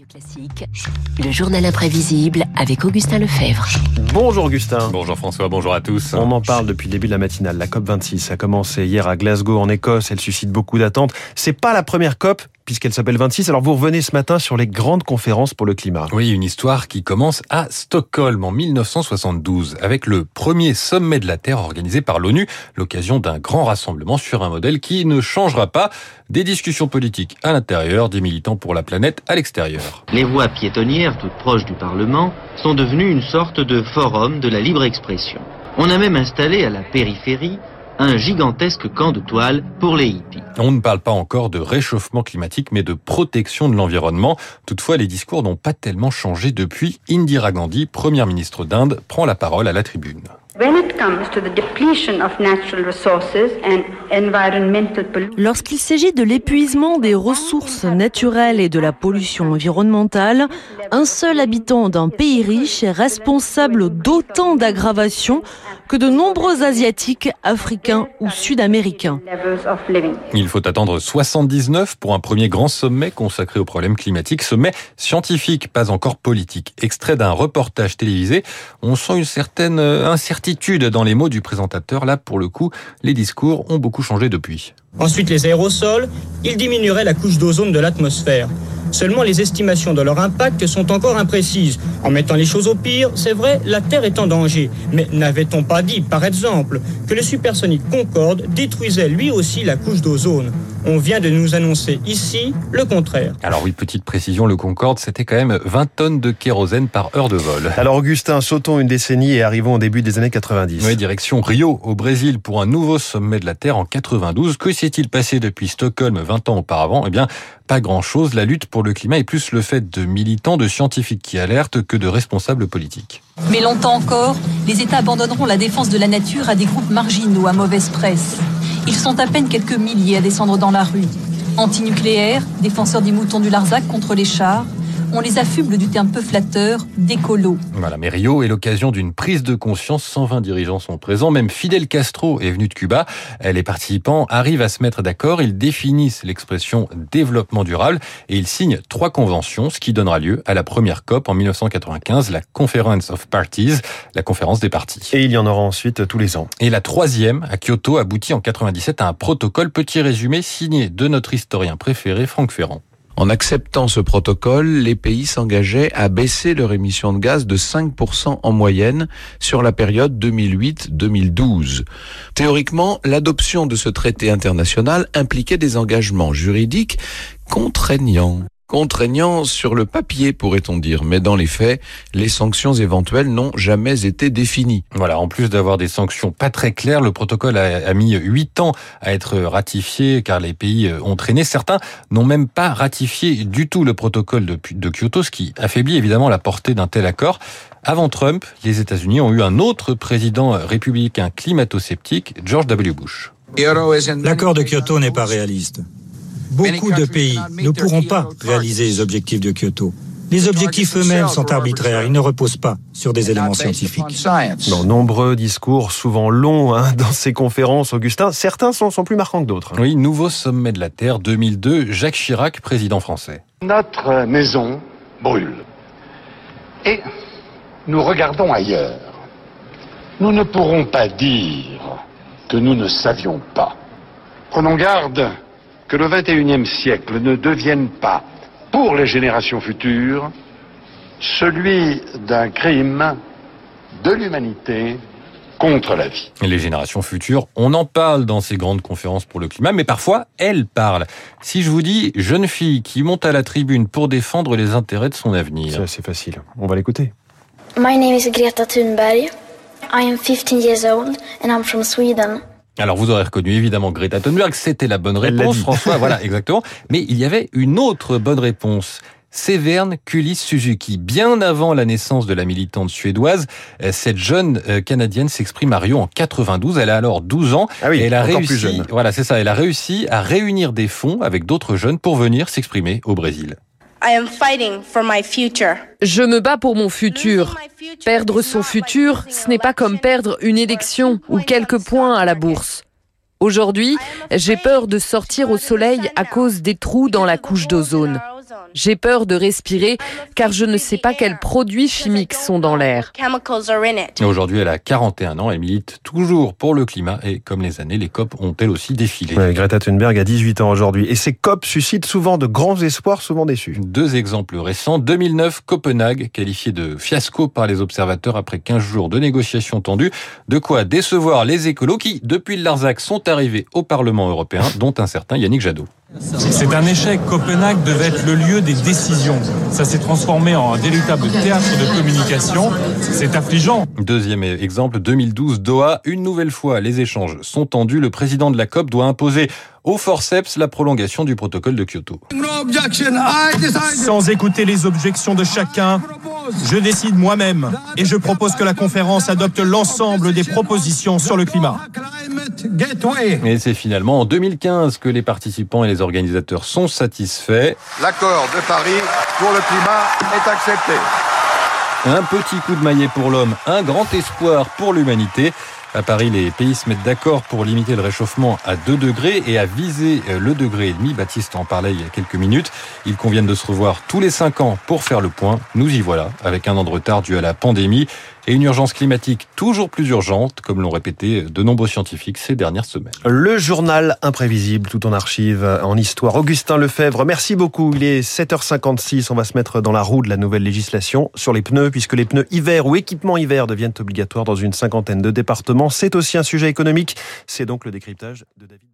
Radio Classique, le journal imprévisible avec Augustin Lefebvre. Bonjour Augustin. Bonjour François, bonjour à tous. On en parle depuis le début de la matinale. La COP 26 a commencé hier à Glasgow en Écosse. Elle suscite beaucoup d'attentes. C'est pas la première COP puisqu'elle s'appelle 26. Alors vous revenez ce matin sur les grandes conférences pour le climat. Oui, une histoire qui commence à Stockholm en 1972 avec le premier sommet de la Terre organisé par l'ONU, l'occasion d'un grand rassemblement sur un modèle qui ne changera pas des discussions politiques à l'intérieur, des militants pour la planète à l'extérieur. Les voies piétonnières, toutes proches du Parlement, sont devenues une sorte de forum de la libre expression. On a même installé à la périphérie un gigantesque camp de toile pour les hippies. On ne parle pas encore de réchauffement climatique, mais de protection de l'environnement. Toutefois, les discours n'ont pas tellement changé depuis. Indira Gandhi, première ministre d'Inde, prend la parole à la tribune. Lorsqu'il s'agit de l'épuisement des ressources naturelles et de la pollution environnementale, un seul habitant d'un pays riche est responsable d'autant d'aggravations que de nombreux Asiatiques, Africains ou Sud-Américains. Il faut attendre 79 pour un premier grand sommet consacré aux problèmes climatiques, sommet scientifique, pas encore politique. Extrait d'un reportage télévisé, on sent une certaine incertitude dans les mots du présentateur. Là, pour le coup, les discours ont beaucoup changé depuis. Ensuite, les aérosols, ils diminueraient la couche d'ozone de l'atmosphère. Seulement les estimations de leur impact sont encore imprécises. En mettant les choses au pire, c'est vrai, la Terre est en danger. Mais n'avait-on pas dit, par exemple, que le supersonique Concorde détruisait lui aussi la couche d'ozone? On vient de nous annoncer ici le contraire. Alors oui, petite précision, le Concorde, c'était quand même 20 tonnes de kérosène par heure de vol. Alors Augustin, sautons une décennie et arrivons au début des années 90. Oui, direction Rio, au Brésil, pour un nouveau sommet de la Terre en 92. Que s'est-il passé depuis Stockholm 20 ans auparavant? Eh bien, pas grand-chose. La lutte pour le climat est plus le fait de militants, de scientifiques qui alertent que de responsables politiques. Mais longtemps encore, les États abandonneront la défense de la nature à des groupes marginaux à mauvaise presse. Ils sont à peine quelques milliers à descendre dans la rue. Antinucléaires, défenseurs des moutons du Larzac contre les chars, on les affuble du terme peu flatteur d'écolo. Voilà, mais Rio est l'occasion d'une prise de conscience. 120 dirigeants sont présents. Même Fidel Castro est venu de Cuba. Les participants arrivent à se mettre d'accord. Ils définissent l'expression développement durable et ils signent trois conventions, ce qui donnera lieu à la première COP en 1995, la Conference of Parties, la conférence des partis. Et il y en aura ensuite tous les ans. Et la troisième, à Kyoto, aboutit en 97 à un protocole. Petit résumé signé de notre historien préféré, Franck Ferrand. En acceptant ce protocole, les pays s'engageaient à baisser leur émission de gaz de 5% en moyenne sur la période 2008-2012. Théoriquement, l'adoption de ce traité international impliquait des engagements juridiques contraignants contraignant sur le papier, pourrait-on dire, mais dans les faits, les sanctions éventuelles n'ont jamais été définies. Voilà, en plus d'avoir des sanctions pas très claires, le protocole a, mis huit ans à être ratifié car les pays euh, ont traîné. Certains n'ont même pas ratifié du tout le protocole de, de Kyoto, ce qui affaiblit évidemment la portée d'un tel accord. Avant Trump, les États-Unis ont eu un autre président républicain climato-sceptique, George W. Bush. L'accord de Kyoto n'est pas réaliste. Beaucoup de pays ne pourront pas réaliser les objectifs de Kyoto. Les objectifs eux-mêmes sont arbitraires, ils ne reposent pas sur des éléments scientifiques. Dans nombreux discours, souvent longs, hein, dans ces conférences, Augustin, certains sont, sont plus marquants que d'autres. Oui, nouveau sommet de la Terre 2002, Jacques Chirac, président français. Notre maison brûle. Et nous regardons ailleurs. Nous ne pourrons pas dire que nous ne savions pas. Prenons garde que le XXIe siècle ne devienne pas, pour les générations futures, celui d'un crime de l'humanité contre la vie. Les générations futures, on en parle dans ces grandes conférences pour le climat, mais parfois elles parlent. Si je vous dis jeune fille qui monte à la tribune pour défendre les intérêts de son avenir. C'est facile. On va l'écouter. My name is Greta Thunberg. I am 15 years old and I'm from Sweden. Alors vous aurez reconnu évidemment Greta Thunberg, c'était la bonne réponse, François, voilà exactement. Mais il y avait une autre bonne réponse. Severn Kulis Suzuki. Bien avant la naissance de la militante suédoise, euh, cette jeune euh, canadienne s'exprime à Rio en 92. Elle a alors 12 ans. Ah oui, et elle a réussi, plus jeune. voilà, c'est ça. Elle a réussi à réunir des fonds avec d'autres jeunes pour venir s'exprimer au Brésil. I am fighting for my future. Je me bats pour mon futur. Perdre son futur, ce n'est pas comme perdre une élection ou quelques points à la bourse. Aujourd'hui, j'ai peur de sortir au soleil à cause des trous dans la couche d'ozone. J'ai peur de respirer car je ne sais pas quels produits chimiques sont dans l'air. Aujourd'hui, elle a 41 ans. Elle milite toujours pour le climat et comme les années, les COP ont elles aussi défilé. Greta Thunberg a 18 ans aujourd'hui et ces COP suscitent souvent de grands espoirs, souvent déçus. Deux exemples récents. 2009, Copenhague, qualifié de fiasco par les observateurs après 15 jours de négociations tendues. De quoi décevoir les écolos qui, depuis le Larzac, sont arrivés au Parlement européen, dont un certain Yannick Jadot. C'est un échec. Copenhague devait être le lieu des décisions. Ça s'est transformé en un véritable théâtre de communication. C'est affligeant. Deuxième exemple, 2012, Doha. Une nouvelle fois, les échanges sont tendus. Le président de la COP doit imposer au forceps la prolongation du protocole de Kyoto. Sans écouter les objections de chacun, je décide moi-même et je propose que la conférence adopte l'ensemble des propositions sur le climat. Et c'est finalement en 2015 que les participants et les organisateurs sont satisfaits. L'accord de Paris pour le climat est accepté. Un petit coup de maillet pour l'homme, un grand espoir pour l'humanité. À Paris, les pays se mettent d'accord pour limiter le réchauffement à 2 degrés et à viser le degré et demi. Baptiste en parlait il y a quelques minutes. Ils conviennent de se revoir tous les 5 ans pour faire le point. Nous y voilà, avec un an de retard dû à la pandémie et une urgence climatique toujours plus urgente, comme l'ont répété de nombreux scientifiques ces dernières semaines. Le journal imprévisible, tout en archive, en histoire. Augustin Lefebvre, merci beaucoup. Il est 7h56. On va se mettre dans la roue de la nouvelle législation sur les pneus, puisque les pneus hiver ou équipements hiver deviennent obligatoires dans une cinquantaine de départements. C'est aussi un sujet économique. C'est donc le décryptage de David.